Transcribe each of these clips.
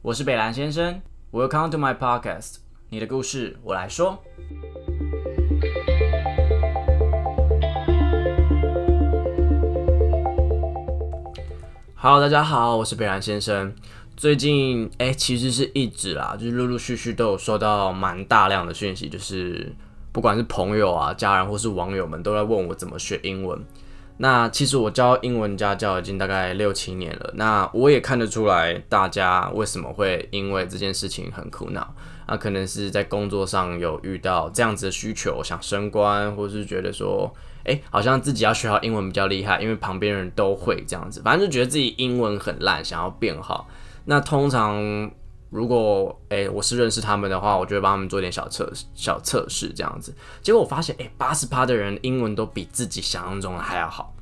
我是北兰先生，Welcome to my podcast，你的故事我来说。Hello，大家好，我是北兰先生。最近哎，其实是一直啦，就是陆陆续续都有收到蛮大量的讯息，就是不管是朋友啊、家人或是网友们都在问我怎么学英文。那其实我教英文家教已经大概六七年了，那我也看得出来大家为什么会因为这件事情很苦恼。那可能是在工作上有遇到这样子的需求，想升官，或是觉得说，哎，好像自己要学好英文比较厉害，因为旁边人都会这样子，反正就觉得自己英文很烂，想要变好。那通常如果哎我是认识他们的话，我就会帮他们做点小测小测试这样子。结果我发现哎八十趴的人英文都比自己想象中的还要好。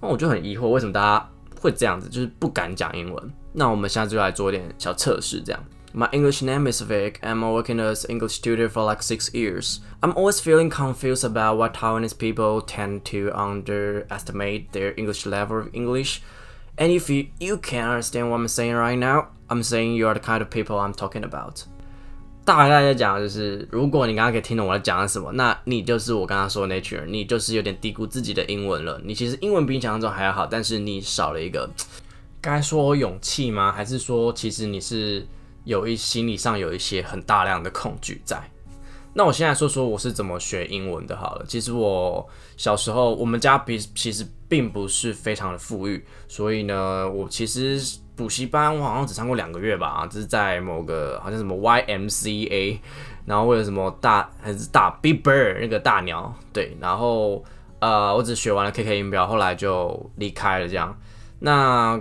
那我就很疑惑，为什么大家会这样子，就是不敢讲英文？那我们现在就来做点小测试，这样。My English name is Vic. I'm working as English tutor for like six years. I'm always feeling confused about why Taiwanese people tend to underestimate their English level of English. And if you, you can't understand what I'm saying right now, I'm saying you are the kind of people I'm talking about. 大概在讲就是，如果你刚刚可以听懂我在讲的什么，那你就是我刚刚说的那群人，你就是有点低估自己的英文了。你其实英文比你想象中还要好，但是你少了一个，该说勇气吗？还是说其实你是有一心理上有一些很大量的恐惧在？那我现在说说我是怎么学英文的好了。其实我小时候，我们家比其实并不是非常的富裕，所以呢，我其实补习班我好像只上过两个月吧，就是在某个好像什么 YMCA，然后为了什么大还是大 Big Bird 那个大鸟，对，然后呃，我只学完了 KK 音标，后来就离开了这样。那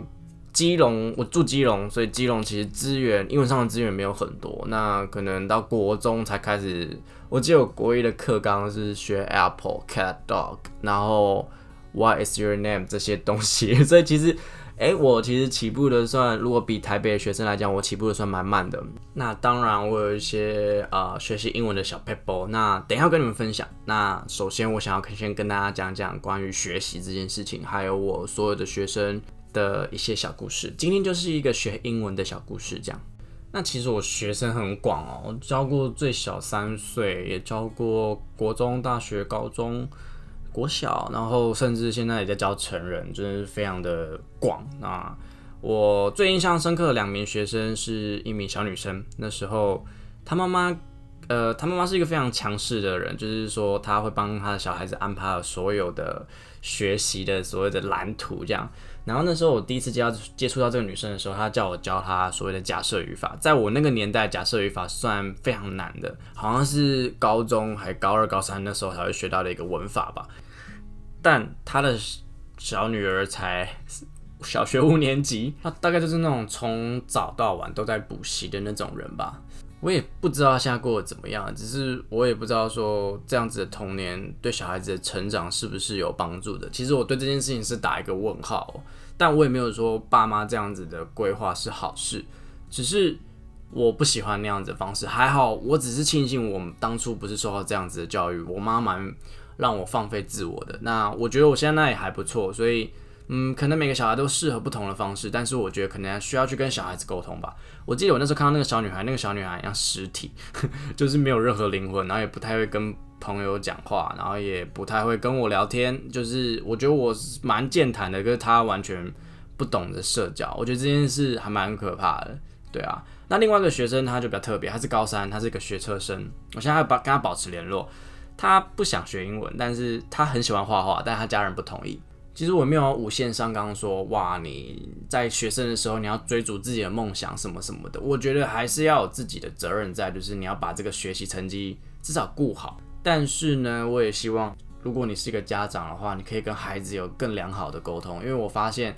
基隆，我住基隆，所以基隆其实资源英文上的资源没有很多。那可能到国中才开始，我记得国一的课纲是学 Apple、Cat、Dog，然后 What is your name 这些东西。所以其实，哎，我其实起步的算，如果比台北的学生来讲，我起步的算蛮慢的。那当然，我有一些呃学习英文的小 paper，那等一下跟你们分享。那首先，我想要先跟大家讲讲关于学习这件事情，还有我所有的学生。的一些小故事，今天就是一个学英文的小故事，这样。那其实我学生很广哦，教过最小三岁，也教过国中、大学、高中、国小，然后甚至现在也在教成人，真的是非常的广。那我最印象深刻的两名学生是一名小女生，那时候她妈妈，呃，她妈妈是一个非常强势的人，就是说她会帮她的小孩子安排了所有的学习的所谓的蓝图，这样。然后那时候我第一次接到接触到这个女生的时候，她叫我教她所谓的假设语法。在我那个年代，假设语法算非常难的，好像是高中还高二、高三那时候才会学到的一个文法吧。但她的小女儿才小学五年级，她大概就是那种从早到晚都在补习的那种人吧。我也不知道她现在过得怎么样，只是我也不知道说这样子的童年对小孩子的成长是不是有帮助的。其实我对这件事情是打一个问号。但我也没有说爸妈这样子的规划是好事，只是我不喜欢那样子的方式。还好，我只是庆幸我们当初不是受到这样子的教育，我妈蛮让我放飞自我的。那我觉得我现在那也还不错，所以嗯，可能每个小孩都适合不同的方式，但是我觉得可能需要去跟小孩子沟通吧。我记得我那时候看到那个小女孩，那个小女孩像实体，就是没有任何灵魂，然后也不太会跟。朋友讲话，然后也不太会跟我聊天，就是我觉得我蛮健谈的，可是他完全不懂得社交，我觉得这件事还蛮可怕的，对啊。那另外一个学生他就比较特别，他是高三，他是一个学车生，我现在保跟他保持联络，他不想学英文，但是他很喜欢画画，但他家人不同意。其实我没有无限上纲说，哇，你在学生的时候你要追逐自己的梦想什么什么的，我觉得还是要有自己的责任在，就是你要把这个学习成绩至少顾好。但是呢，我也希望，如果你是一个家长的话，你可以跟孩子有更良好的沟通，因为我发现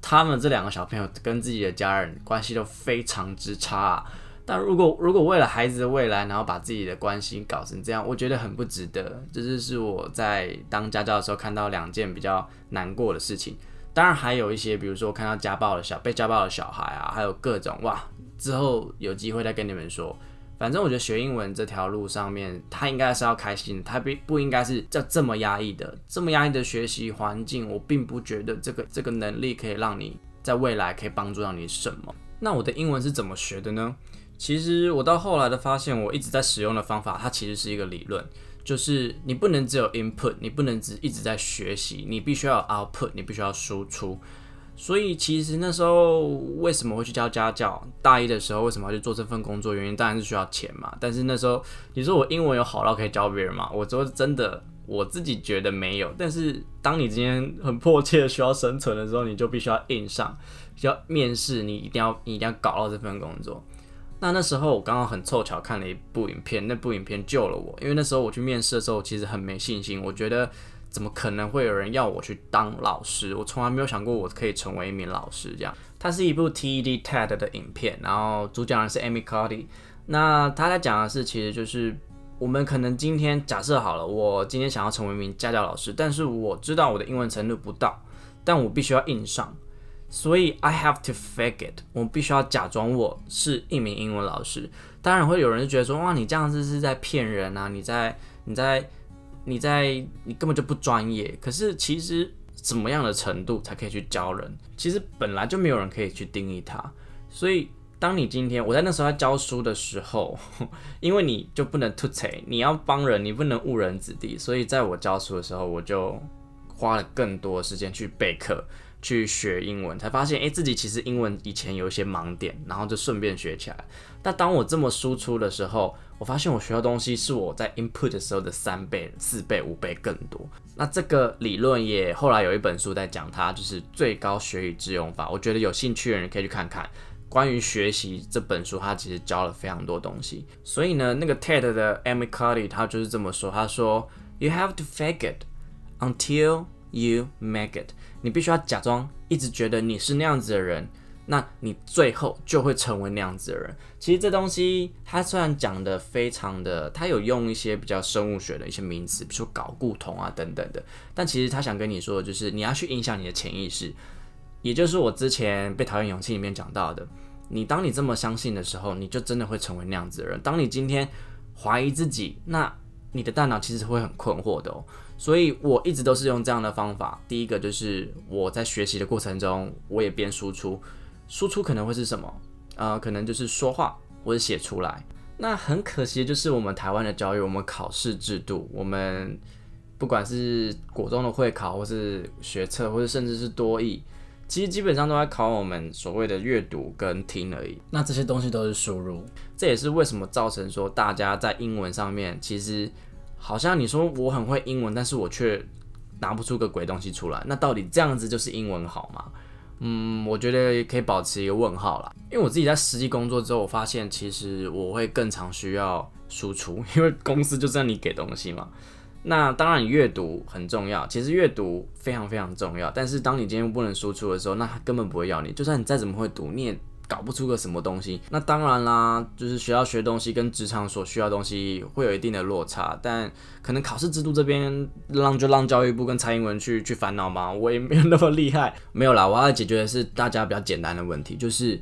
他们这两个小朋友跟自己的家人关系都非常之差。但如果如果为了孩子的未来，然后把自己的关系搞成这样，我觉得很不值得。这就是我在当家教的时候看到两件比较难过的事情。当然还有一些，比如说看到家暴的小被家暴的小孩啊，还有各种哇，之后有机会再跟你们说。反正我觉得学英文这条路上面，他应该是要开心，他不不应该是叫这么压抑的，这么压抑的学习环境，我并不觉得这个这个能力可以让你在未来可以帮助到你什么。那我的英文是怎么学的呢？其实我到后来的发现，我一直在使用的方法，它其实是一个理论，就是你不能只有 input，你不能只一直在学习，你必须要 output，你必须要输出。所以其实那时候为什么会去教家教？大一的时候为什么要去做这份工作？原因当然是需要钱嘛。但是那时候你说我英文有好到可以教别人吗？我说真的，我自己觉得没有。但是当你今天很迫切需要生存的时候，你就必须要硬上，要面试，你一定要你一定要搞到这份工作。那那时候我刚好很凑巧看了一部影片，那部影片救了我，因为那时候我去面试的时候其实很没信心，我觉得。怎么可能会有人要我去当老师？我从来没有想过我可以成为一名老师。这样，它是一部 TED TED 的影片，然后主讲人是 Amy Cuddy。那他在讲的是，其实就是我们可能今天假设好了，我今天想要成为一名家教老师，但是我知道我的英文程度不到，但我必须要硬上，所以 I have to fake it。我必须要假装我是一名英文老师。当然会有人觉得说，哇，你这样子是在骗人啊！你在你在。你在你根本就不专业，可是其实怎么样的程度才可以去教人？其实本来就没有人可以去定义它。所以当你今天我在那时候在教书的时候，因为你就不能吐槽，你要帮人，你不能误人子弟。所以在我教书的时候，我就花了更多时间去备课。去学英文，才发现，诶，自己其实英文以前有一些盲点，然后就顺便学起来。但当我这么输出的时候，我发现我学到东西是我在 input 的时候的三倍、四倍、五倍更多。那这个理论也后来有一本书在讲它，就是最高学以致用法。我觉得有兴趣的人可以去看看关于学习这本书，它其实教了非常多东西。所以呢，那个 TED 的 Amy Cuddy 他就是这么说，他说：“You have to fake it until you make it。”你必须要假装一直觉得你是那样子的人，那你最后就会成为那样子的人。其实这东西它虽然讲的非常的，它有用一些比较生物学的一些名词，比如说搞固酮啊等等的，但其实他想跟你说的就是你要去影响你的潜意识，也就是我之前被讨厌勇气里面讲到的，你当你这么相信的时候，你就真的会成为那样子的人。当你今天怀疑自己，那你的大脑其实会很困惑的哦。所以我一直都是用这样的方法。第一个就是我在学习的过程中，我也边输出，输出可能会是什么？呃，可能就是说话或者写出来。那很可惜，就是我们台湾的教育，我们考试制度，我们不管是国中的会考，或是学测，或者甚至是多义，其实基本上都在考我们所谓的阅读跟听而已。那这些东西都是输入，这也是为什么造成说大家在英文上面其实。好像你说我很会英文，但是我却拿不出个鬼东西出来。那到底这样子就是英文好吗？嗯，我觉得可以保持一个问号啦。因为我自己在实际工作之后，我发现其实我会更常需要输出，因为公司就让你给东西嘛。那当然，阅读很重要，其实阅读非常非常重要。但是当你今天不能输出的时候，那他根本不会要你。就算你再怎么会读，你也。搞不出个什么东西，那当然啦，就是学校学东西跟职场所需要东西会有一定的落差，但可能考试制度这边让就让教育部跟蔡英文去去烦恼嘛，我也没有那么厉害，没有啦，我要解决的是大家比较简单的问题，就是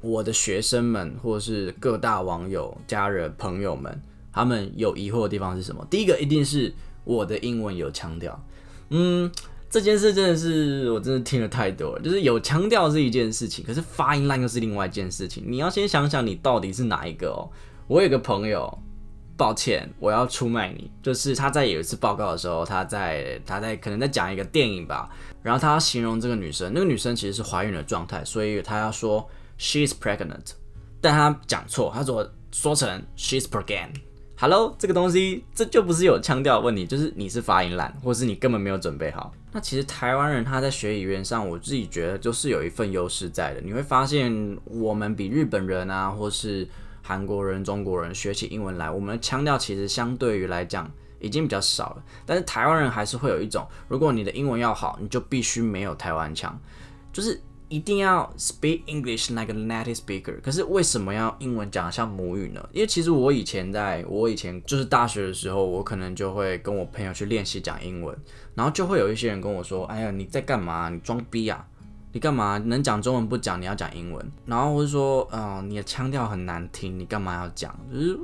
我的学生们或是各大网友、家人、朋友们，他们有疑惑的地方是什么？第一个一定是我的英文有腔调，嗯。这件事真的是我真的听了太多了，就是有腔调是一件事情，可是发音烂又是另外一件事情。你要先想想你到底是哪一个哦。我有个朋友，抱歉，我要出卖你，就是他在有一次报告的时候，他在他在可能在讲一个电影吧，然后他要形容这个女生，那个女生其实是怀孕的状态，所以他要说 she's pregnant，但他讲错，他说说成 she's pregnant。Hello，这个东西这就不是有腔调的问题，就是你是发音烂，或是你根本没有准备好。那其实台湾人他在学语言上，我自己觉得就是有一份优势在的。你会发现，我们比日本人啊，或是韩国人、中国人学起英文来，我们的腔调其实相对于来讲已经比较少了。但是台湾人还是会有一种，如果你的英文要好，你就必须没有台湾腔，就是。一定要 speak English like a native speaker。可是为什么要英文讲像母语呢？因为其实我以前在我以前就是大学的时候，我可能就会跟我朋友去练习讲英文，然后就会有一些人跟我说：“哎呀，你在干嘛？你装逼啊？你干嘛能讲中文不讲？你要讲英文？”然后我就说：“嗯，你的腔调很难听，你干嘛要讲？就是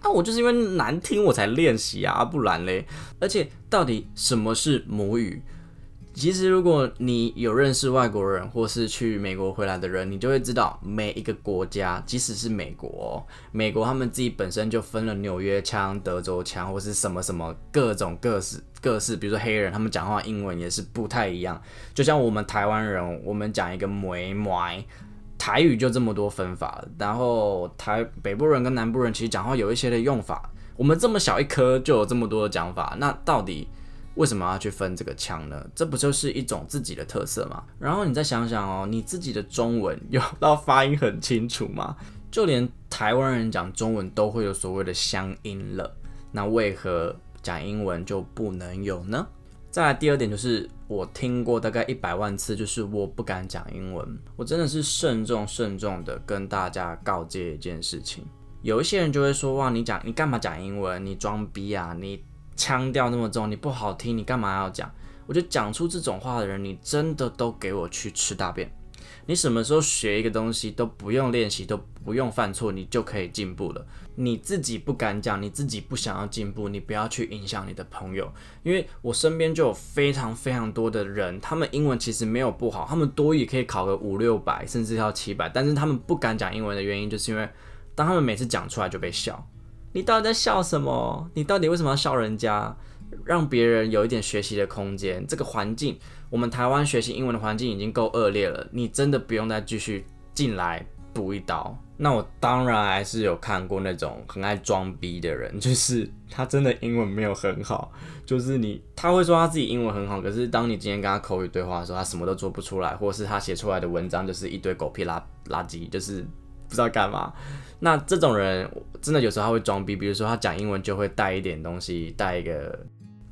啊，我就是因为难听我才练习啊，不然嘞。而且到底什么是母语？”其实如果你有认识外国人，或是去美国回来的人，你就会知道每一个国家，即使是美国，美国他们自己本身就分了纽约腔、德州腔，或是什么什么各种各式各式，比如说黑人，他们讲话英文也是不太一样。就像我们台湾人，我们讲一个“梅梅”，台语就这么多分法，然后台北部人跟南部人其实讲话有一些的用法。我们这么小一颗就有这么多的讲法，那到底为什么要去分这个腔呢？这不就是一种自己的特色吗？然后你再想想哦，你自己的中文有到发音很清楚吗？就连台湾人讲中文都会有所谓的乡音了，那为何讲英文就不能有呢？再来第二点就是我听过大概一百万次，就是我不敢讲英文，我真的是慎重慎重的跟大家告诫一件事情。有一些人就会说：“哇，你讲你干嘛讲英文？你装逼啊！你腔调那么重，你不好听，你干嘛要讲？”我就讲出这种话的人，你真的都给我去吃大便！你什么时候学一个东西都不用练习，都不用犯错，你就可以进步了？你自己不敢讲，你自己不想要进步，你不要去影响你的朋友。因为我身边就有非常非常多的人，他们英文其实没有不好，他们多语可以考个五六百，甚至要七百，但是他们不敢讲英文的原因，就是因为。当他们每次讲出来就被笑，你到底在笑什么？你到底为什么要笑人家？让别人有一点学习的空间。这个环境，我们台湾学习英文的环境已经够恶劣了，你真的不用再继续进来补一刀。那我当然还是有看过那种很爱装逼的人，就是他真的英文没有很好，就是你他会说他自己英文很好，可是当你今天跟他口语对话的时候，他什么都做不出来，或者是他写出来的文章就是一堆狗屁垃垃圾，就是不知道干嘛。那这种人真的有时候他会装逼，比如说他讲英文就会带一点东西，带一个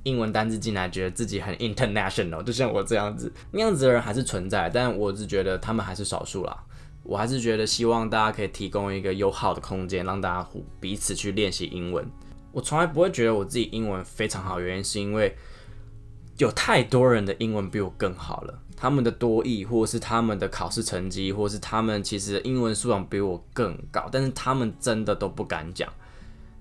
英文单字进来，觉得自己很 international，就像我这样子，那样子的人还是存在，但我是觉得他们还是少数啦。我还是觉得希望大家可以提供一个友好的空间，让大家彼此去练习英文。我从来不会觉得我自己英文非常好，原因是因为有太多人的英文比我更好了。他们的多义，或是他们的考试成绩，或是他们其实英文素养比我更高，但是他们真的都不敢讲。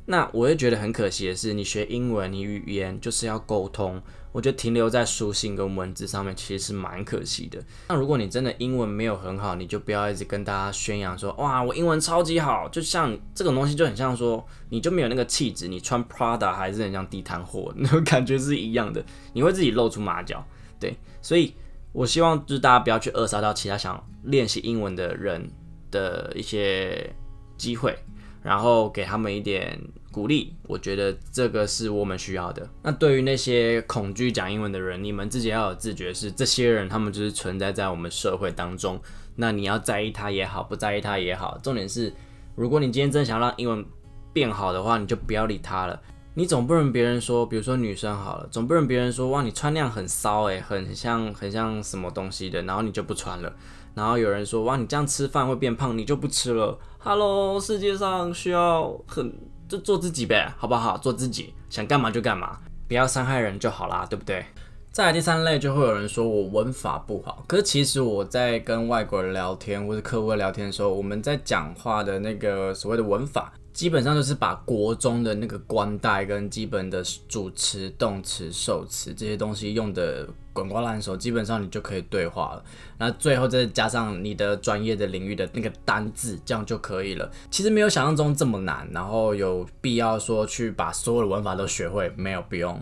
那我会觉得很可惜的是，你学英文，你语言就是要沟通，我觉得停留在书信跟文字上面其实是蛮可惜的。那如果你真的英文没有很好，你就不要一直跟大家宣扬说，哇，我英文超级好，就像这种东西就很像说，你就没有那个气质，你穿 Prada 还是很像地摊货，那种感觉是一样的，你会自己露出马脚。对，所以。我希望就是大家不要去扼杀到其他想练习英文的人的一些机会，然后给他们一点鼓励。我觉得这个是我们需要的。那对于那些恐惧讲英文的人，你们自己要有自觉，是这些人他们就是存在在我们社会当中。那你要在意他也好，不在意他也好，重点是，如果你今天真的想让英文变好的话，你就不要理他了。你总不能别人说，比如说女生好了，总不能别人说哇，你穿那样很骚诶，很像很像什么东西的，然后你就不穿了。然后有人说哇，你这样吃饭会变胖，你就不吃了。Hello，世界上需要很就做自己呗，好不好？做自己，想干嘛就干嘛，不要伤害人就好啦，对不对？再来第三类就会有人说我文法不好，可是其实我在跟外国人聊天或者客户聊天的时候，我们在讲话的那个所谓的文法。基本上就是把国中的那个官带跟基本的主词、动词、受词这些东西用的滚瓜烂熟，基本上你就可以对话了。那最后再加上你的专业的领域的那个单字，这样就可以了。其实没有想象中这么难，然后有必要说去把所有的文法都学会，没有不用。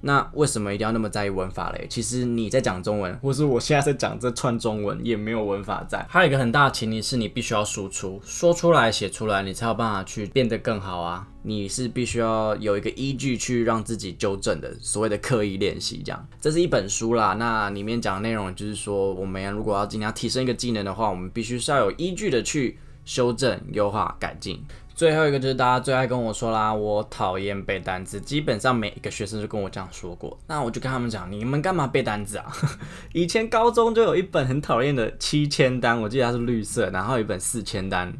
那为什么一定要那么在意文法嘞？其实你在讲中文，或是我现在在讲这串中文，也没有文法在。还有一个很大的前提是你必须要输出，说出来、写出来，你才有办法去变得更好啊。你是必须要有一个依据去让自己纠正的，所谓的刻意练习这样。这是一本书啦，那里面讲的内容就是说，我们如果要今天要提升一个技能的话，我们必须是要有依据的去修正、优化、改进。最后一个就是大家最爱跟我说啦，我讨厌背单词，基本上每一个学生都跟我这样说过。那我就跟他们讲，你们干嘛背单词啊？以前高中就有一本很讨厌的七千单，我记得它是绿色，然后有一本四千单。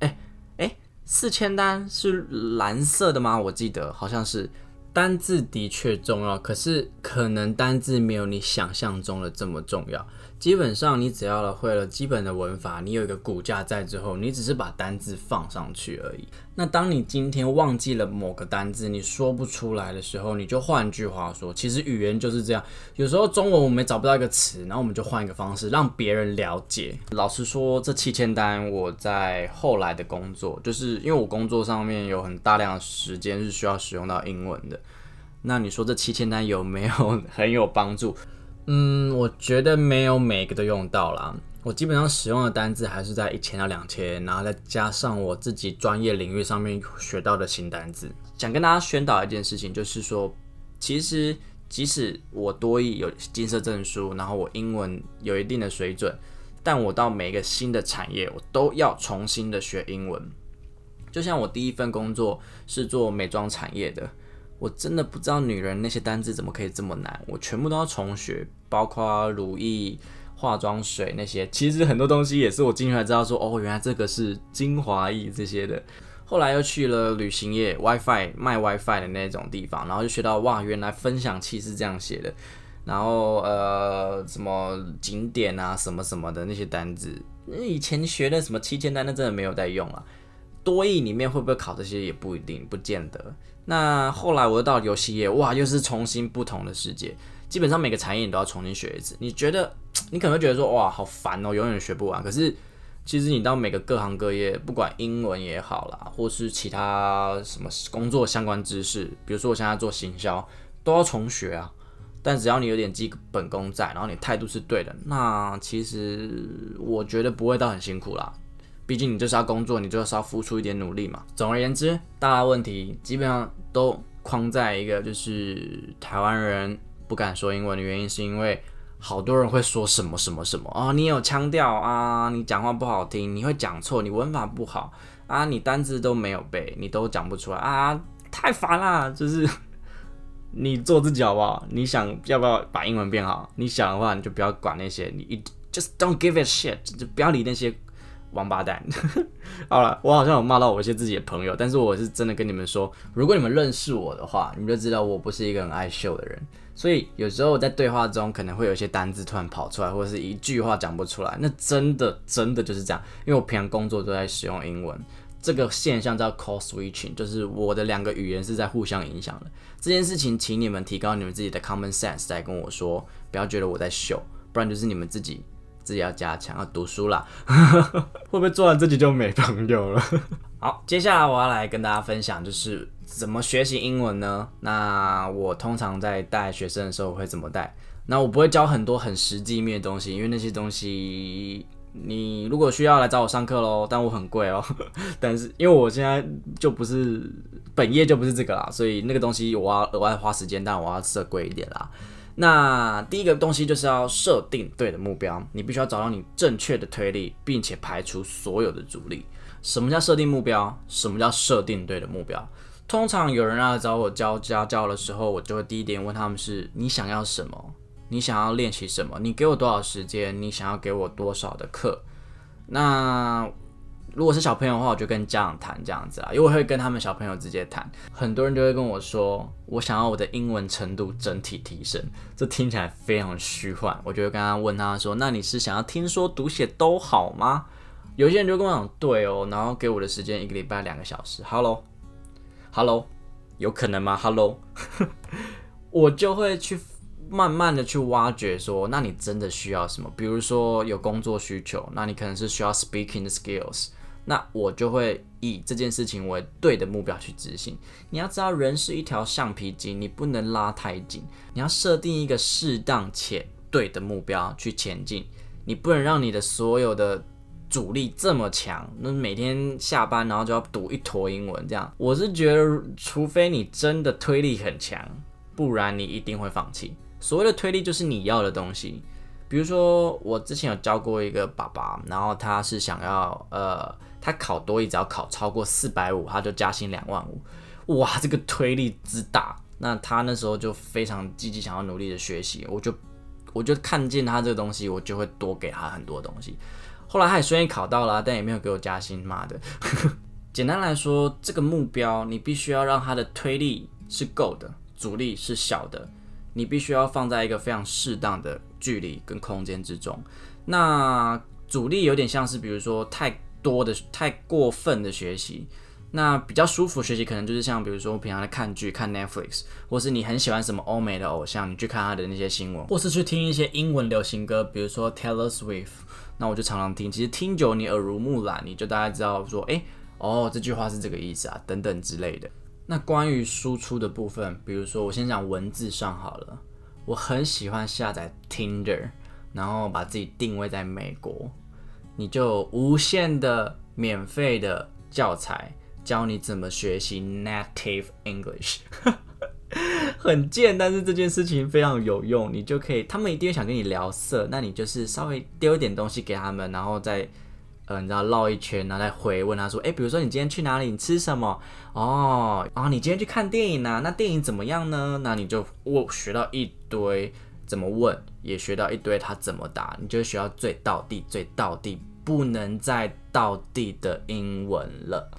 哎哎，四千单是蓝色的吗？我记得好像是。单字的确重要，可是可能单字没有你想象中的这么重要。基本上你只要了会了基本的文法，你有一个骨架在之后，你只是把单字放上去而已。那当你今天忘记了某个单字，你说不出来的时候，你就换句话说，其实语言就是这样。有时候中文我们找不到一个词，然后我们就换一个方式让别人了解。老实说，这七千单我在后来的工作，就是因为我工作上面有很大量的时间是需要使用到英文的。那你说这七千单有没有 很有帮助？嗯，我觉得没有每个都用到啦。我基本上使用的单字还是在一千到两千，然后再加上我自己专业领域上面学到的新单字。想跟大家宣导一件事情，就是说，其实即使我多益有金色证书，然后我英文有一定的水准，但我到每一个新的产业，我都要重新的学英文。就像我第一份工作是做美妆产业的。我真的不知道女人那些单字怎么可以这么难，我全部都要重学，包括乳液、化妆水那些。其实很多东西也是我进去才知道，说哦，原来这个是精华液这些的。后来又去了旅行业，WiFi 卖 WiFi 的那种地方，然后就学到哇，原来分享器是这样写的。然后呃，什么景点啊，什么什么的那些单字，以前学的什么七千单，那真的没有在用啊。多义里面会不会考这些也不一定，不见得。那后来我又到游戏业，哇，又是重新不同的世界。基本上每个产业你都要重新学一次。你觉得 你可能会觉得说，哇，好烦哦，永远学不完。可是其实你到每个各行各业，不管英文也好啦，或是其他什么工作相关知识，比如说我现在做行销，都要重学啊。但只要你有点基本功在，然后你态度是对的，那其实我觉得不会到很辛苦啦。毕竟你就是要工作，你就是要付出一点努力嘛。总而言之，大问题基本上都框在一个，就是台湾人不敢说英文的原因，是因为好多人会说什么什么什么啊，你有腔调啊，你讲话不好听，你会讲错，你文法不好啊，你单字都没有背，你都讲不出来啊，太烦啦！就是 你做自己好不好？你想要不要把英文变好？你想的话，你就不要管那些，你 just don't give a shit，就不要理那些。王八蛋！好了，我好像有骂到我一些自己的朋友，但是我是真的跟你们说，如果你们认识我的话，你们就知道我不是一个很爱秀的人。所以有时候在对话中可能会有一些单字突然跑出来，或者是一句话讲不出来，那真的真的就是这样。因为我平常工作都在使用英文，这个现象叫 call switching，就是我的两个语言是在互相影响的。这件事情，请你们提高你们自己的 common sense，再跟我说，不要觉得我在秀，不然就是你们自己。自己要加强，要读书啦。会不会做完这集就没朋友了？好，接下来我要来跟大家分享，就是怎么学习英文呢？那我通常在带学生的时候会怎么带？那我不会教很多很实际面的东西，因为那些东西你如果需要来找我上课喽，但我很贵哦。但是因为我现在就不是本业就不是这个啦，所以那个东西我要额外花时间，但我要设贵一点啦。那第一个东西就是要设定对的目标，你必须要找到你正确的推力，并且排除所有的阻力。什么叫设定目标？什么叫设定对的目标？通常有人来找我教家教的时候，我就会第一点问他们是：你想要什么？你想要练习什么？你给我多少时间？你想要给我多少的课？那如果是小朋友的话，我就跟家长谈这样子啊，因为我会跟他们小朋友直接谈。很多人就会跟我说，我想要我的英文程度整体提升，这听起来非常虚幻。我就会跟他问他说，那你是想要听说读写都好吗？有些人就跟我讲，对哦，然后给我的时间一个礼拜两个小时。Hello，Hello，有可能吗？Hello，我就会去慢慢的去挖掘说，那你真的需要什么？比如说有工作需求，那你可能是需要 speaking skills。那我就会以这件事情为对的目标去执行。你要知道，人是一条橡皮筋，你不能拉太紧。你要设定一个适当且对的目标去前进。你不能让你的所有的阻力这么强，那每天下班然后就要读一坨英文这样。我是觉得，除非你真的推力很强，不然你一定会放弃。所谓的推力就是你要的东西。比如说，我之前有教过一个爸爸，然后他是想要呃。他考多一只要考超过四百五，他就加薪两万五，哇，这个推力之大，那他那时候就非常积极，想要努力的学习，我就我就看见他这个东西，我就会多给他很多东西。后来他也虽然考到了，但也没有给我加薪，妈的。简单来说，这个目标你必须要让他的推力是够的，阻力是小的，你必须要放在一个非常适当的距离跟空间之中。那阻力有点像是，比如说太多的、太过分的学习。那比较舒服学习，可能就是像比如说我平常在看剧、看 Netflix，或是你很喜欢什么欧美的偶像，你去看他的那些新闻，或是去听一些英文流行歌，比如说 Taylor Swift，那我就常常听。其实听久你耳濡目染，你就大概知道说，哎，哦，这句话是这个意思啊，等等之类的。那关于输出的部分，比如说我先讲文字上好了，我很喜欢下载 Tinder，然后把自己定位在美国，你就无限的免费的教材。教你怎么学习 native English，很贱，但是这件事情非常有用。你就可以，他们一定会想跟你聊色，那你就是稍微丢一点东西给他们，然后再，呃，你知道绕一圈，然后再回问他说，哎，比如说你今天去哪里？你吃什么？哦，啊你今天去看电影啊？那电影怎么样呢？那你就我学到一堆怎么问，也学到一堆他怎么答，你就学到最到地、最到地不能再到地的英文了。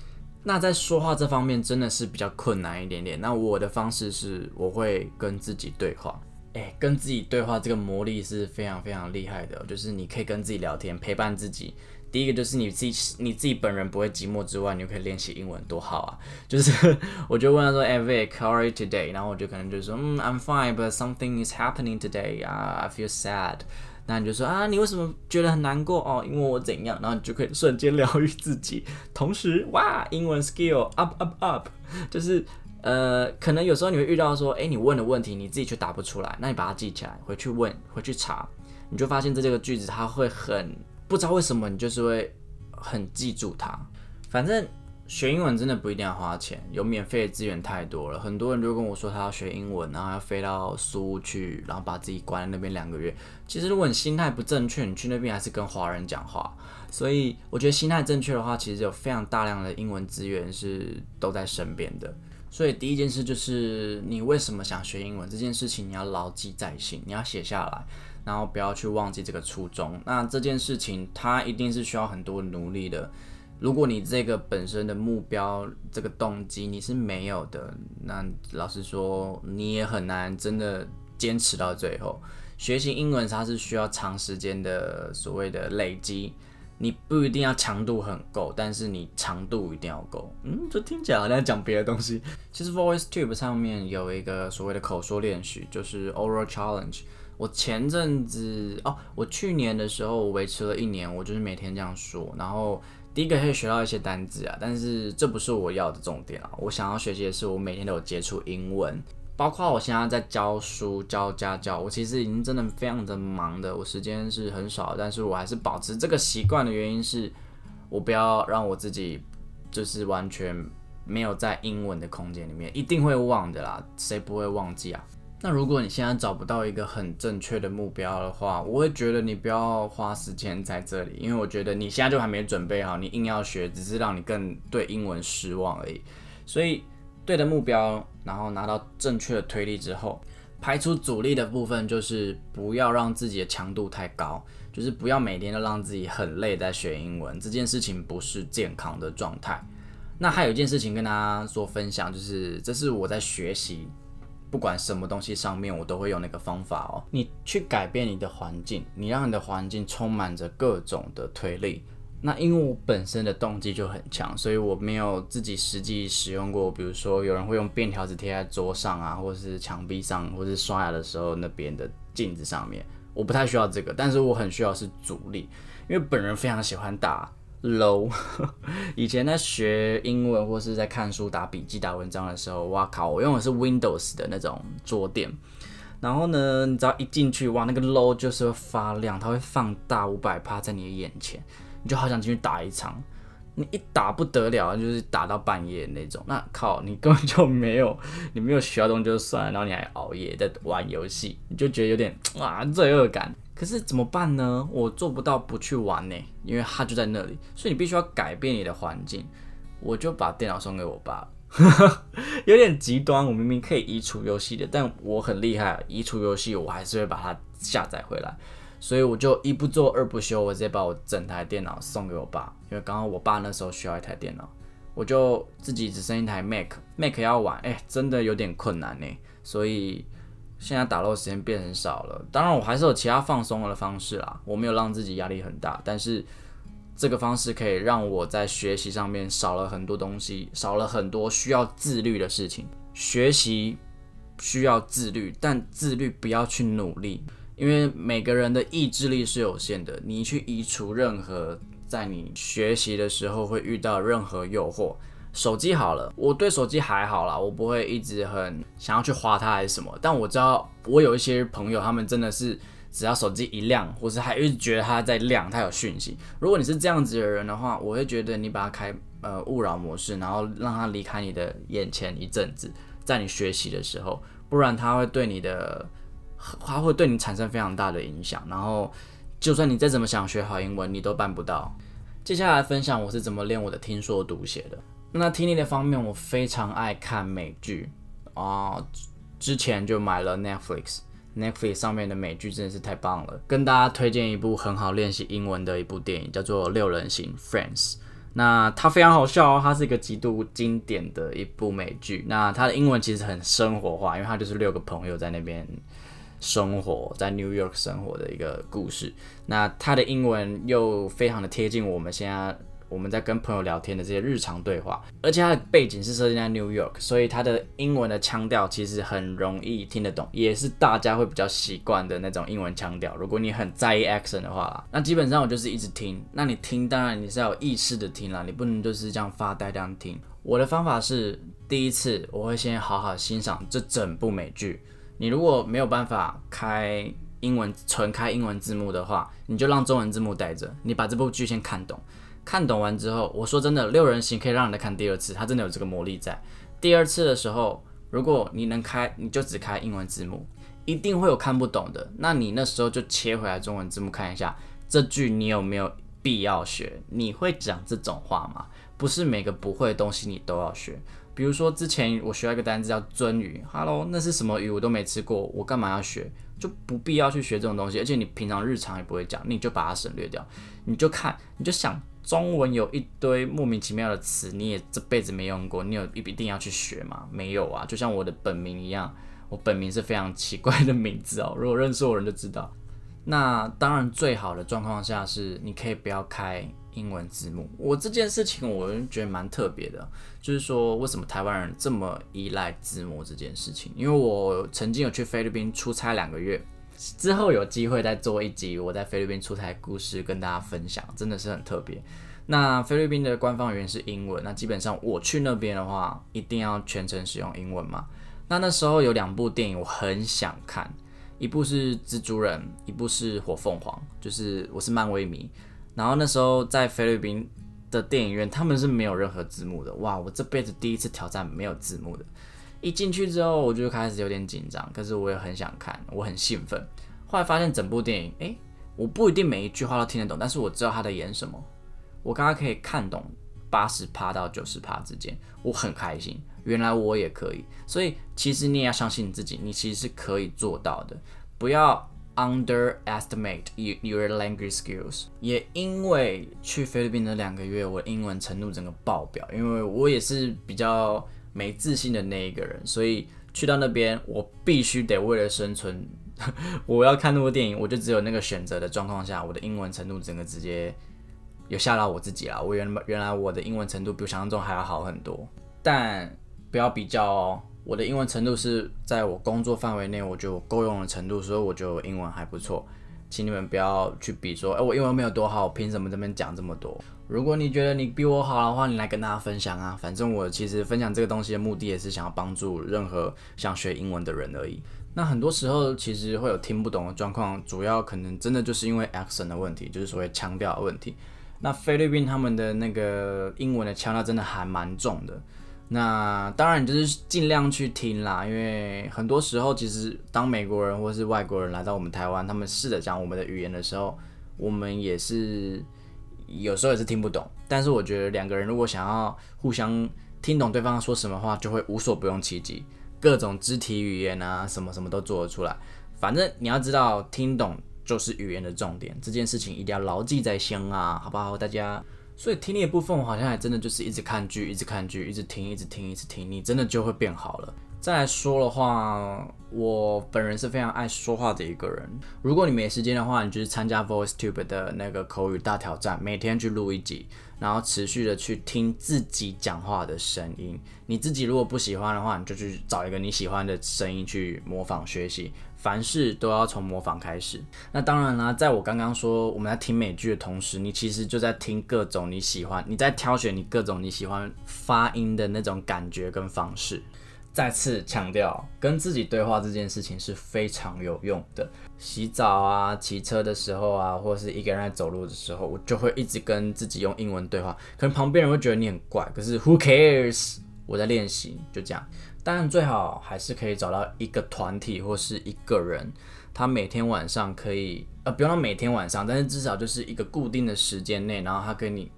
那在说话这方面真的是比较困难一点点。那我的方式是，我会跟自己对话。诶，跟自己对话这个魔力是非常非常厉害的，就是你可以跟自己聊天，陪伴自己。第一个就是你自己你自己本人不会寂寞之外，你就可以练习英文，多好啊！就是我就问他说，哎，Vic，how are you today？然后我就可能就说，嗯，I'm fine，but something is happening today. I feel sad. 那你就说啊，你为什么觉得很难过哦？因为我怎样，然后你就可以瞬间疗愈自己，同时哇，英文 skill up up up，就是呃，可能有时候你会遇到说，哎，你问的问题你自己却答不出来，那你把它记起来，回去问，回去查，你就发现这这个句子它会很不知道为什么，你就是会很记住它，反正。学英文真的不一定要花钱，有免费的资源太多了。很多人就跟我说他要学英文，然后要飞到苏去，然后把自己关在那边两个月。其实如果你心态不正确，你去那边还是跟华人讲话。所以我觉得心态正确的话，其实有非常大量的英文资源是都在身边的。所以第一件事就是你为什么想学英文这件事情，你要牢记在心，你要写下来，然后不要去忘记这个初衷。那这件事情它一定是需要很多努力的。如果你这个本身的目标、这个动机你是没有的，那老实说，你也很难真的坚持到最后。学习英文它是需要长时间的所谓的累积，你不一定要强度很够，但是你长度一定要够。嗯，这听起来好像讲别的东西。其实 VoiceTube 上面有一个所谓的口说练习，就是 Oral Challenge。我前阵子哦，我去年的时候维持了一年，我就是每天这样说，然后。第一个可以学到一些单字啊，但是这不是我要的重点啊。我想要学习的是，我每天都有接触英文，包括我现在在教书、教家教。我其实已经真的非常的忙的，我时间是很少，但是我还是保持这个习惯的原因是，我不要让我自己就是完全没有在英文的空间里面，一定会忘的啦，谁不会忘记啊？那如果你现在找不到一个很正确的目标的话，我会觉得你不要花时间在这里，因为我觉得你现在就还没准备好，你硬要学，只是让你更对英文失望而已。所以，对的目标，然后拿到正确的推力之后，排除阻力的部分，就是不要让自己的强度太高，就是不要每天都让自己很累在学英文，这件事情不是健康的状态。那还有一件事情跟大家做分享，就是这是我在学习。不管什么东西上面，我都会用那个方法哦。你去改变你的环境，你让你的环境充满着各种的推力。那因为我本身的动机就很强，所以我没有自己实际使用过。比如说，有人会用便条纸贴在桌上啊，或是墙壁上，或是刷牙的时候那边的镜子上面，我不太需要这个。但是我很需要是阻力，因为本人非常喜欢打。Low，以前在学英文或是在看书、打笔记、打文章的时候，哇靠！我用的是 Windows 的那种桌垫，然后呢，你只要一进去，哇，那个 low 就是会发亮，它会放大五百趴在你的眼前，你就好想进去打一场。你一打不得了，就是打到半夜那种。那靠，你根本就没有，你没有学到东西就算了，然后你还熬夜在玩游戏，你就觉得有点哇罪恶感。可是怎么办呢？我做不到不去玩呢，因为它就在那里，所以你必须要改变你的环境。我就把电脑送给我爸，有点极端。我明明可以移除游戏的，但我很厉害，移除游戏我还是会把它下载回来。所以我就一不做二不休，我直接把我整台电脑送给我爸，因为刚刚我爸那时候需要一台电脑，我就自己只剩一台 Mac，Mac 要玩，哎，真的有点困难呢。所以。现在打漏时间变很少了。当然，我还是有其他放松的方式啦，我没有让自己压力很大，但是这个方式可以让我在学习上面少了很多东西，少了很多需要自律的事情。学习需要自律，但自律不要去努力，因为每个人的意志力是有限的。你去移除任何在你学习的时候会遇到任何诱惑。手机好了，我对手机还好啦，我不会一直很想要去花它还是什么。但我知道我有一些朋友，他们真的是只要手机一亮，或是还一直觉得它在亮，它有讯息。如果你是这样子的人的话，我会觉得你把它开呃勿扰模式，然后让它离开你的眼前一阵子，在你学习的时候，不然它会对你的，它会对你产生非常大的影响。然后就算你再怎么想学好英文，你都办不到。接下来分享我是怎么练我的听说读写的。那听力的方面，我非常爱看美剧啊，之前就买了 Netflix，Netflix 上面的美剧真的是太棒了。跟大家推荐一部很好练习英文的一部电影，叫做《六人行》（Friends）。那它非常好笑哦，它是一个极度经典的一部美剧。那它的英文其实很生活化，因为它就是六个朋友在那边生活在 New York 生活的一个故事。那它的英文又非常的贴近我们现在。我们在跟朋友聊天的这些日常对话，而且它的背景是设定在 New York，所以它的英文的腔调其实很容易听得懂，也是大家会比较习惯的那种英文腔调。如果你很在意 accent 的话，那基本上我就是一直听。那你听，当然你是要有意识的听啦，你不能就是这样发呆这样听。我的方法是，第一次我会先好好欣赏这整部美剧。你如果没有办法开英文纯开英文字幕的话，你就让中文字幕带着，你把这部剧先看懂。看懂完之后，我说真的，六人行可以让你再看第二次，它真的有这个魔力在。第二次的时候，如果你能开，你就只开英文字幕，一定会有看不懂的。那你那时候就切回来中文字幕看一下，这句你有没有必要学？你会讲这种话吗？不是每个不会的东西你都要学。比如说之前我学了一个单词叫鳟鱼，Hello，那是什么鱼？我都没吃过，我干嘛要学？就不必要去学这种东西，而且你平常日常也不会讲，你就把它省略掉，你就看，你就想。中文有一堆莫名其妙的词，你也这辈子没用过，你有一一定要去学吗？没有啊，就像我的本名一样，我本名是非常奇怪的名字哦。如果认识我人就知道。那当然，最好的状况下是你可以不要开英文字幕。我这件事情我觉得蛮特别的，就是说为什么台湾人这么依赖字幕这件事情？因为我曾经有去菲律宾出差两个月。之后有机会再做一集我在菲律宾出差故事跟大家分享，真的是很特别。那菲律宾的官方语言是英文，那基本上我去那边的话，一定要全程使用英文嘛。那那时候有两部电影我很想看，一部是蜘蛛人，一部是火凤凰，就是我是漫威迷。然后那时候在菲律宾的电影院，他们是没有任何字幕的，哇，我这辈子第一次挑战没有字幕的。一进去之后，我就开始有点紧张，可是我也很想看，我很兴奋。后来发现整部电影，诶，我不一定每一句话都听得懂，但是我知道他在演什么。我刚刚可以看懂八十趴到九十趴之间，我很开心。原来我也可以，所以其实你也要相信你自己，你其实是可以做到的。不要 underestimate your language skills。也因为去菲律宾的两个月，我英文程度整个爆表，因为我也是比较。没自信的那一个人，所以去到那边，我必须得为了生存，我要看那部电影，我就只有那个选择的状况下，我的英文程度整个直接有吓到我自己了。我原原来我的英文程度比想象中还要好很多，但不要比较哦，我的英文程度是在我工作范围内，我就够用的程度，所以我就英文还不错。请你们不要去比说，哎，我英文没有多好，凭什么这边讲这么多？如果你觉得你比我好的话，你来跟大家分享啊。反正我其实分享这个东西的目的也是想要帮助任何想学英文的人而已。那很多时候其实会有听不懂的状况，主要可能真的就是因为 accent 的问题，就是所谓腔调的问题。那菲律宾他们的那个英文的腔调真的还蛮重的。那当然就是尽量去听啦，因为很多时候其实当美国人或是外国人来到我们台湾，他们试着讲我们的语言的时候，我们也是。有时候也是听不懂，但是我觉得两个人如果想要互相听懂对方说什么话，就会无所不用其极，各种肢体语言啊，什么什么都做得出来。反正你要知道，听懂就是语言的重点，这件事情一定要牢记在心啊，好不好，大家？所以听力的部分，我好像还真的就是一直看剧，一直看剧，一直听，一直听，一直听，你真的就会变好了。再来说的话，我本人是非常爱说话的一个人。如果你没时间的话，你就是参加 VoiceTube 的那个口语大挑战，每天去录一集，然后持续的去听自己讲话的声音。你自己如果不喜欢的话，你就去找一个你喜欢的声音去模仿学习。凡事都要从模仿开始。那当然啦，在我刚刚说我们在听美剧的同时，你其实就在听各种你喜欢，你在挑选你各种你喜欢发音的那种感觉跟方式。再次强调，跟自己对话这件事情是非常有用的。洗澡啊、骑车的时候啊，或者是一个人在走路的时候，我就会一直跟自己用英文对话。可能旁边人会觉得你很怪，可是 Who cares？我在练习，就这样。当然，最好还是可以找到一个团体或是一个人，他每天晚上可以，呃，不用到每天晚上，但是至少就是一个固定的时间内，然后他跟你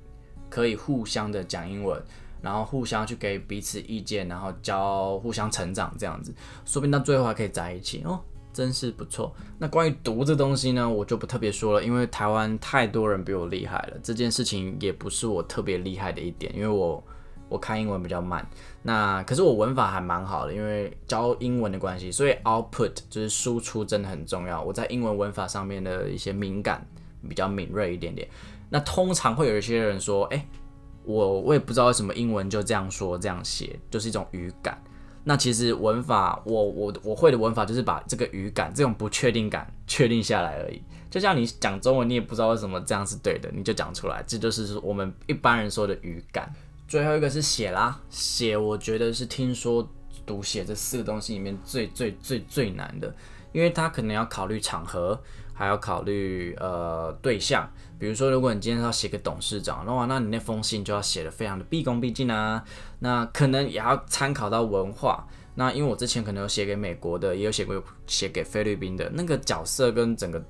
可以互相的讲英文，然后互相去给彼此意见，然后教互相成长这样子，说不定到最后还可以在一起哦，真是不错。那关于读这东西呢，我就不特别说了，因为台湾太多人比我厉害了，这件事情也不是我特别厉害的一点，因为我。我看英文比较慢，那可是我文法还蛮好的，因为教英文的关系，所以 output 就是输出真的很重要。我在英文文法上面的一些敏感比较敏锐一点点。那通常会有一些人说，哎，我我也不知道为什么英文就这样说这样写，就是一种语感。那其实文法，我我我会的文法就是把这个语感这种不确定感确定下来而已。就像你讲中文，你也不知道为什么这样是对的，你就讲出来，这就是我们一般人说的语感。最后一个是写啦，写我觉得是听说读写这四个东西里面最最最最难的，因为它可能要考虑场合，还要考虑呃对象。比如说，如果你今天要写给董事长，那话，那你那封信就要写的非常的毕恭毕敬啊。那可能也要参考到文化。那因为我之前可能有写给美国的，也有写过写给菲律宾的，那个角色跟整个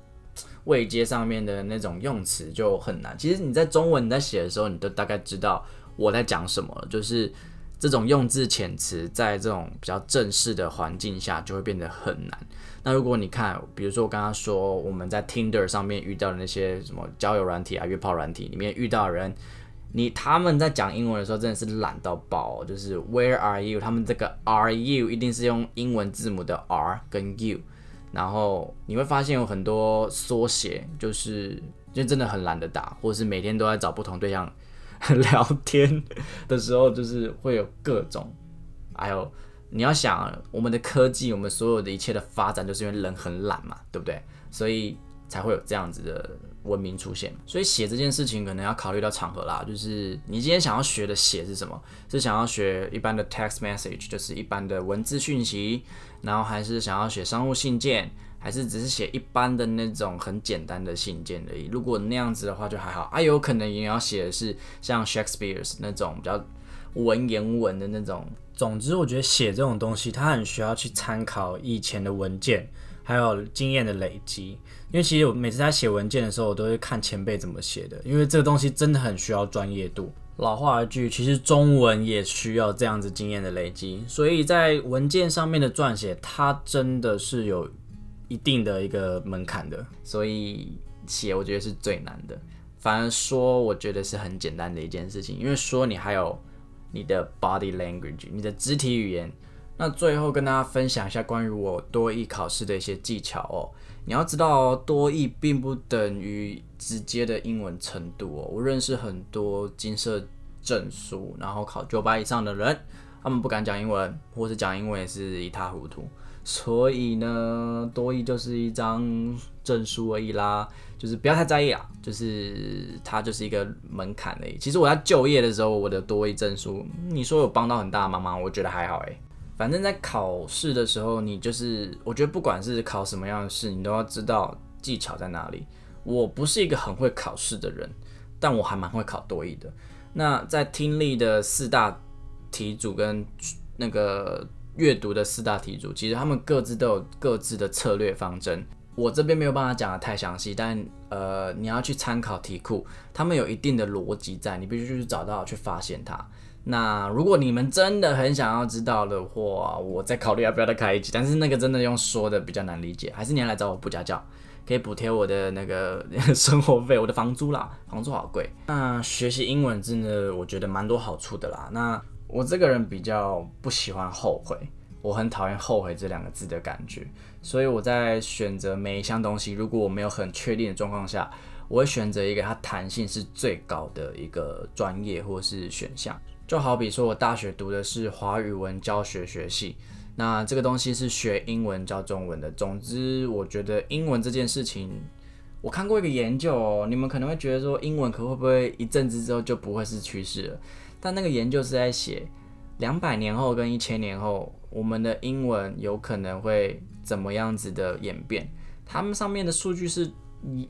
位阶上面的那种用词就很难。其实你在中文你在写的时候，你都大概知道。我在讲什么？就是这种用字遣词，在这种比较正式的环境下，就会变得很难。那如果你看，比如说我刚刚说我们在 Tinder 上面遇到的那些什么交友软体啊、约炮软体里面遇到的人，你他们在讲英文的时候真的是懒到爆，就是 Where are you？他们这个 Are you 一定是用英文字母的 R 跟 U，然后你会发现有很多缩写，就是就真的很懒得打，或者是每天都在找不同对象。聊天的时候，就是会有各种，还有你要想，我们的科技，我们所有的一切的发展，就是因为人很懒嘛，对不对？所以才会有这样子的文明出现。所以写这件事情，可能要考虑到场合啦。就是你今天想要学的写是什么？是想要学一般的 text message，就是一般的文字讯息，然后还是想要写商务信件？还是只是写一般的那种很简单的信件而已。如果那样子的话就还好啊，有可能也要写的是像 Shakespeare 那种比较文言文的那种。总之，我觉得写这种东西，它很需要去参考以前的文件，还有经验的累积。因为其实我每次在写文件的时候，我都会看前辈怎么写的，因为这个东西真的很需要专业度。老话一句，其实中文也需要这样子经验的累积。所以在文件上面的撰写，它真的是有。一定的一个门槛的，所以写我觉得是最难的。反而说，我觉得是很简单的一件事情，因为说你还有你的 body language，你的肢体语言。那最后跟大家分享一下关于我多译考试的一些技巧哦。你要知道，多译并不等于直接的英文程度哦。我认识很多金色证书，然后考九百以上的人，他们不敢讲英文，或是讲英文也是一塌糊涂。所以呢，多一就是一张证书而已啦，就是不要太在意啊，就是它就是一个门槛而已。其实我在就业的时候，我的多一证书，你说有帮到很大忙吗？我觉得还好诶。反正在考试的时候，你就是我觉得不管是考什么样的试，你都要知道技巧在哪里。我不是一个很会考试的人，但我还蛮会考多一的。那在听力的四大题组跟那个。阅读的四大题组，其实他们各自都有各自的策略方针。我这边没有办法讲的太详细，但呃，你要去参考题库，他们有一定的逻辑在，你必须去找到去发现它。那如果你们真的很想要知道的话，我再考虑要不要再开一集。但是那个真的用说的比较难理解，还是你要来找我补家教，可以补贴我的那个 生活费，我的房租啦，房租好贵。那学习英文真的我觉得蛮多好处的啦。那我这个人比较不喜欢后悔，我很讨厌后悔这两个字的感觉，所以我在选择每一项东西，如果我没有很确定的状况下，我会选择一个它弹性是最高的一个专业或是选项。就好比说我大学读的是华语文教学学系，那这个东西是学英文教中文的。总之，我觉得英文这件事情，我看过一个研究哦，你们可能会觉得说英文可会不会一阵子之后就不会是趋势了？但那个研究是在写两百年后跟一千年后，我们的英文有可能会怎么样子的演变？他们上面的数据是，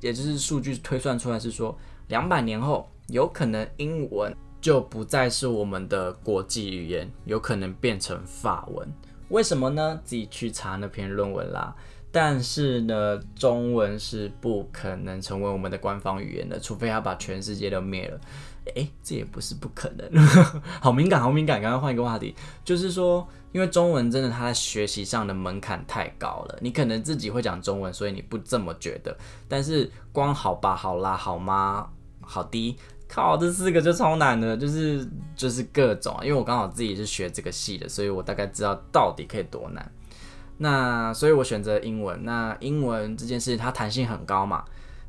也就是数据推算出来是说，两百年后有可能英文。就不再是我们的国际语言，有可能变成法文。为什么呢？自己去查那篇论文啦。但是呢，中文是不可能成为我们的官方语言的，除非他把全世界都灭了。诶，这也不是不可能。好敏感，好敏感。刚刚换一个话题，就是说，因为中文真的它在学习上的门槛太高了。你可能自己会讲中文，所以你不这么觉得。但是光好吧，好啦，好吗？好低。靠，这四个就超难的，就是就是各种，因为我刚好自己是学这个系的，所以我大概知道到底可以多难。那所以我选择英文。那英文这件事它弹性很高嘛？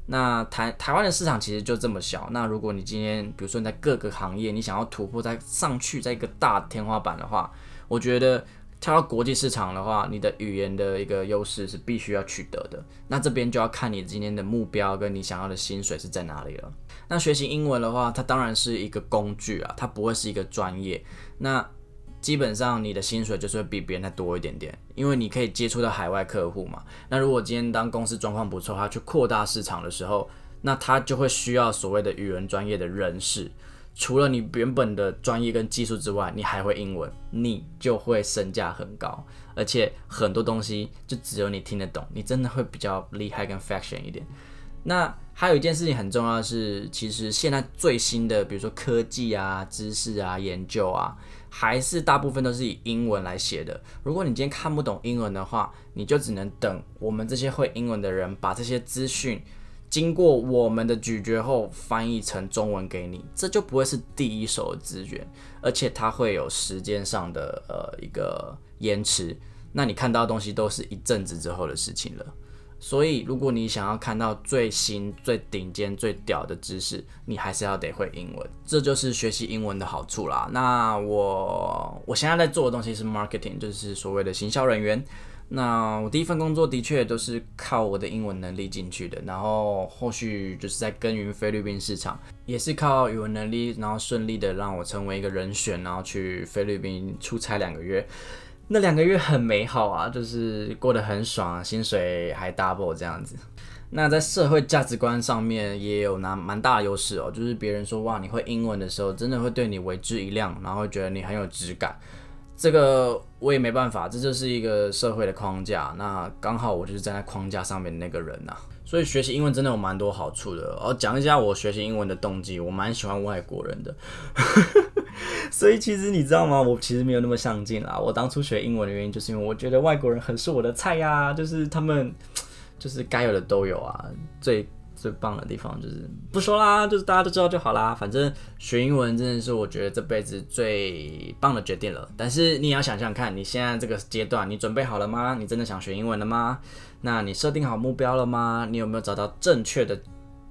那台台湾的市场其实就这么小。那如果你今天比如说你在各个行业，你想要突破在上去在一个大天花板的话，我觉得。跳到国际市场的话，你的语言的一个优势是必须要取得的。那这边就要看你今天的目标跟你想要的薪水是在哪里了。那学习英文的话，它当然是一个工具啊，它不会是一个专业。那基本上你的薪水就是会比别人再多一点点，因为你可以接触到海外客户嘛。那如果今天当公司状况不错，他去扩大市场的时候，那他就会需要所谓的语言专业的人士。除了你原本的专业跟技术之外，你还会英文，你就会身价很高，而且很多东西就只有你听得懂，你真的会比较厉害跟 fashion 一点。那还有一件事情很重要的是，其实现在最新的，比如说科技啊、知识啊、研究啊，还是大部分都是以英文来写的。如果你今天看不懂英文的话，你就只能等我们这些会英文的人把这些资讯。经过我们的咀嚼后，翻译成中文给你，这就不会是第一手的资源，而且它会有时间上的呃一个延迟。那你看到的东西都是一阵子之后的事情了。所以，如果你想要看到最新、最顶尖、最屌的知识，你还是要得会英文。这就是学习英文的好处啦。那我我现在在做的东西是 marketing，就是所谓的行销人员。那我第一份工作的确都是靠我的英文能力进去的，然后后续就是在耕耘菲律宾市场，也是靠语文能力，然后顺利的让我成为一个人选，然后去菲律宾出差两个月，那两个月很美好啊，就是过得很爽，薪水还 double 这样子。那在社会价值观上面也有拿蛮大的优势哦，就是别人说哇你会英文的时候，真的会对你为之一亮，然后觉得你很有质感。这个我也没办法，这就是一个社会的框架。那刚好我就是站在框架上面的那个人呐。所以学习英文真的有蛮多好处的。我讲一下我学习英文的动机，我蛮喜欢外国人的。所以其实你知道吗？我其实没有那么上进啦。我当初学英文的原因，就是因为我觉得外国人很是我的菜呀，就是他们就是该有的都有啊，最。最棒的地方就是不说啦，就是大家都知道就好啦。反正学英文真的是我觉得这辈子最棒的决定了。但是你也要想想看，你现在这个阶段，你准备好了吗？你真的想学英文了吗？那你设定好目标了吗？你有没有找到正确的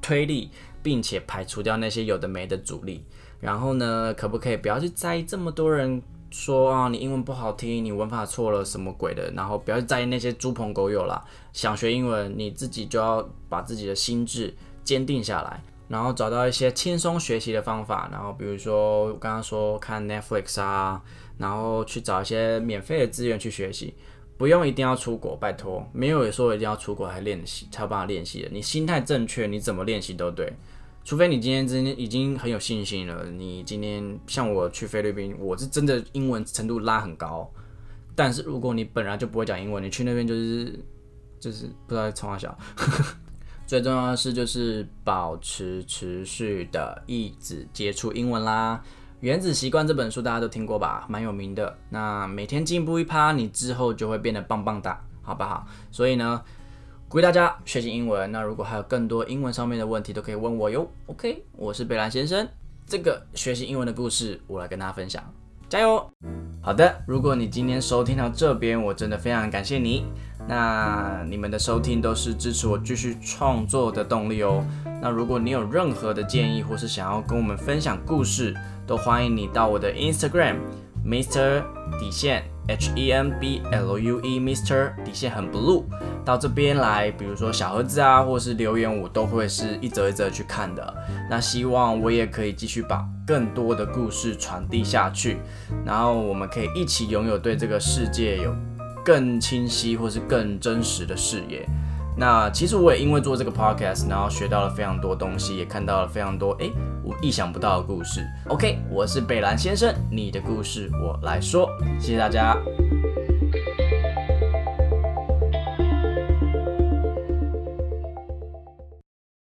推力，并且排除掉那些有的没的阻力？然后呢，可不可以不要去在意这么多人？说啊，你英文不好听，你文法错了，什么鬼的？然后不要在意那些猪朋狗友啦。想学英文，你自己就要把自己的心智坚定下来，然后找到一些轻松学习的方法。然后比如说我刚刚说看 Netflix 啊，然后去找一些免费的资源去学习，不用一定要出国，拜托，没有说一定要出国来练习才有办法练习的。你心态正确，你怎么练习都对。除非你今天真已经很有信心了，你今天像我去菲律宾，我是真的英文程度拉很高。但是如果你本来就不会讲英文，你去那边就是就是不知道从哪小。最重要的是就是保持持续的一直接触英文啦。《原子习惯》这本书大家都听过吧，蛮有名的。那每天进步一趴，你之后就会变得棒棒哒，好不好？所以呢。鼓励大家学习英文。那如果还有更多英文上面的问题，都可以问我哟。OK，我是贝兰先生。这个学习英文的故事，我来跟大家分享。加油！好的，如果你今天收听到这边，我真的非常感谢你。那你们的收听都是支持我继续创作的动力哦。那如果你有任何的建议，或是想要跟我们分享故事，都欢迎你到我的 Instagram Mr 底线 H E M B L U E Mister，底线很 blue 到这边来，比如说小盒子啊，或是留言，我都会是一则一则去看的。那希望我也可以继续把更多的故事传递下去，然后我们可以一起拥有对这个世界有更清晰或是更真实的视野。那其实我也因为做这个 podcast，然后学到了非常多东西，也看到了非常多诶我意想不到的故事。OK，我是北兰先生，你的故事我来说，谢谢大家。